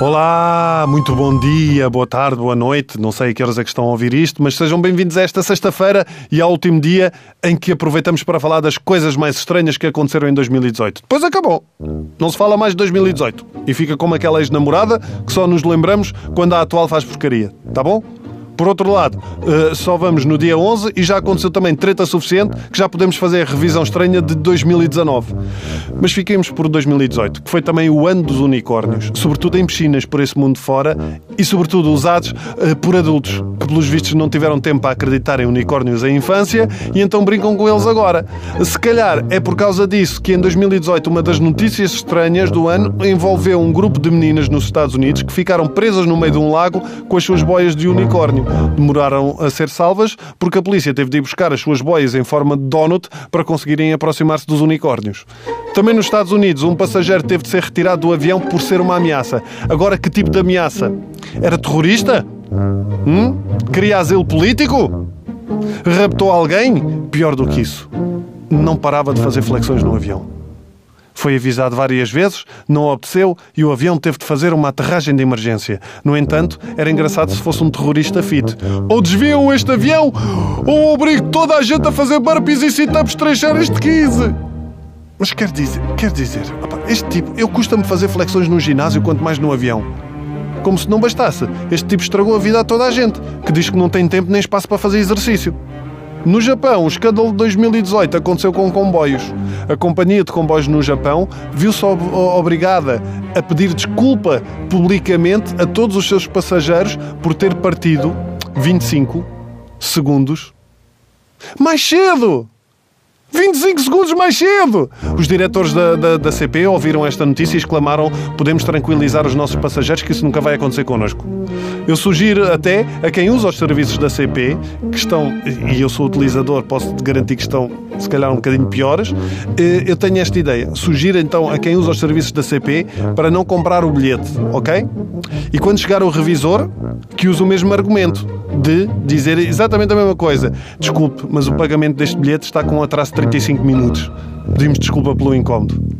Olá, muito bom dia, boa tarde, boa noite. Não sei a que horas é que estão a ouvir isto, mas sejam bem-vindos a esta sexta-feira e ao último dia em que aproveitamos para falar das coisas mais estranhas que aconteceram em 2018. Depois acabou. Não se fala mais de 2018 e fica como aquela ex-namorada que só nos lembramos quando a atual faz porcaria. Tá bom? Por outro lado, uh, só vamos no dia 11 e já aconteceu também treta suficiente que já podemos fazer a revisão estranha de 2019. Mas fiquemos por 2018, que foi também o ano dos unicórnios, sobretudo em piscinas por esse mundo fora e sobretudo usados uh, por adultos, que pelos vistos não tiveram tempo a acreditar em unicórnios em infância e então brincam com eles agora. Se calhar é por causa disso que em 2018 uma das notícias estranhas do ano envolveu um grupo de meninas nos Estados Unidos que ficaram presas no meio de um lago com as suas boias de unicórnio demoraram a ser salvas porque a polícia teve de ir buscar as suas boias em forma de donut para conseguirem aproximar-se dos unicórnios. Também nos Estados Unidos, um passageiro teve de ser retirado do avião por ser uma ameaça. Agora, que tipo de ameaça? Era terrorista? Hum? Queria asilo político? Raptou alguém? Pior do que isso. Não parava de fazer flexões no avião. Foi avisado várias vezes, não obteceu e o avião teve de fazer uma aterragem de emergência. No entanto, era engraçado se fosse um terrorista fit. Ou desviam este avião, ou obrigo toda a gente a fazer burpees e sit-ups três séries de 15. Mas quer dizer, quer dizer, este tipo, eu custa-me fazer flexões no ginásio, quanto mais no avião. Como se não bastasse, este tipo estragou a vida a toda a gente, que diz que não tem tempo nem espaço para fazer exercício. No Japão, o escândalo de 2018 aconteceu com comboios. A companhia de comboios no Japão viu-se obrigada a pedir desculpa publicamente a todos os seus passageiros por ter partido 25 segundos mais cedo. 25 segundos mais cedo! Os diretores da, da, da, CP ouviram esta notícia e exclamaram: Podemos tranquilizar os nossos passageiros que isso nunca vai acontecer connosco. Eu sugiro até a quem usa os serviços da CP, que estão, e eu sou utilizador, posso garantir que estão se calhar um bocadinho piores, eh, eu tenho esta ideia. Sugiro então a quem usa os serviços da CP para não comprar o bilhete, ok? E quando chegar o revisor, que use o mesmo argumento de dizer exatamente a mesma coisa. Desculpe, mas o pagamento deste bilhete está com um atraso de 35 minutos. Pedimos desculpa pelo incómodo.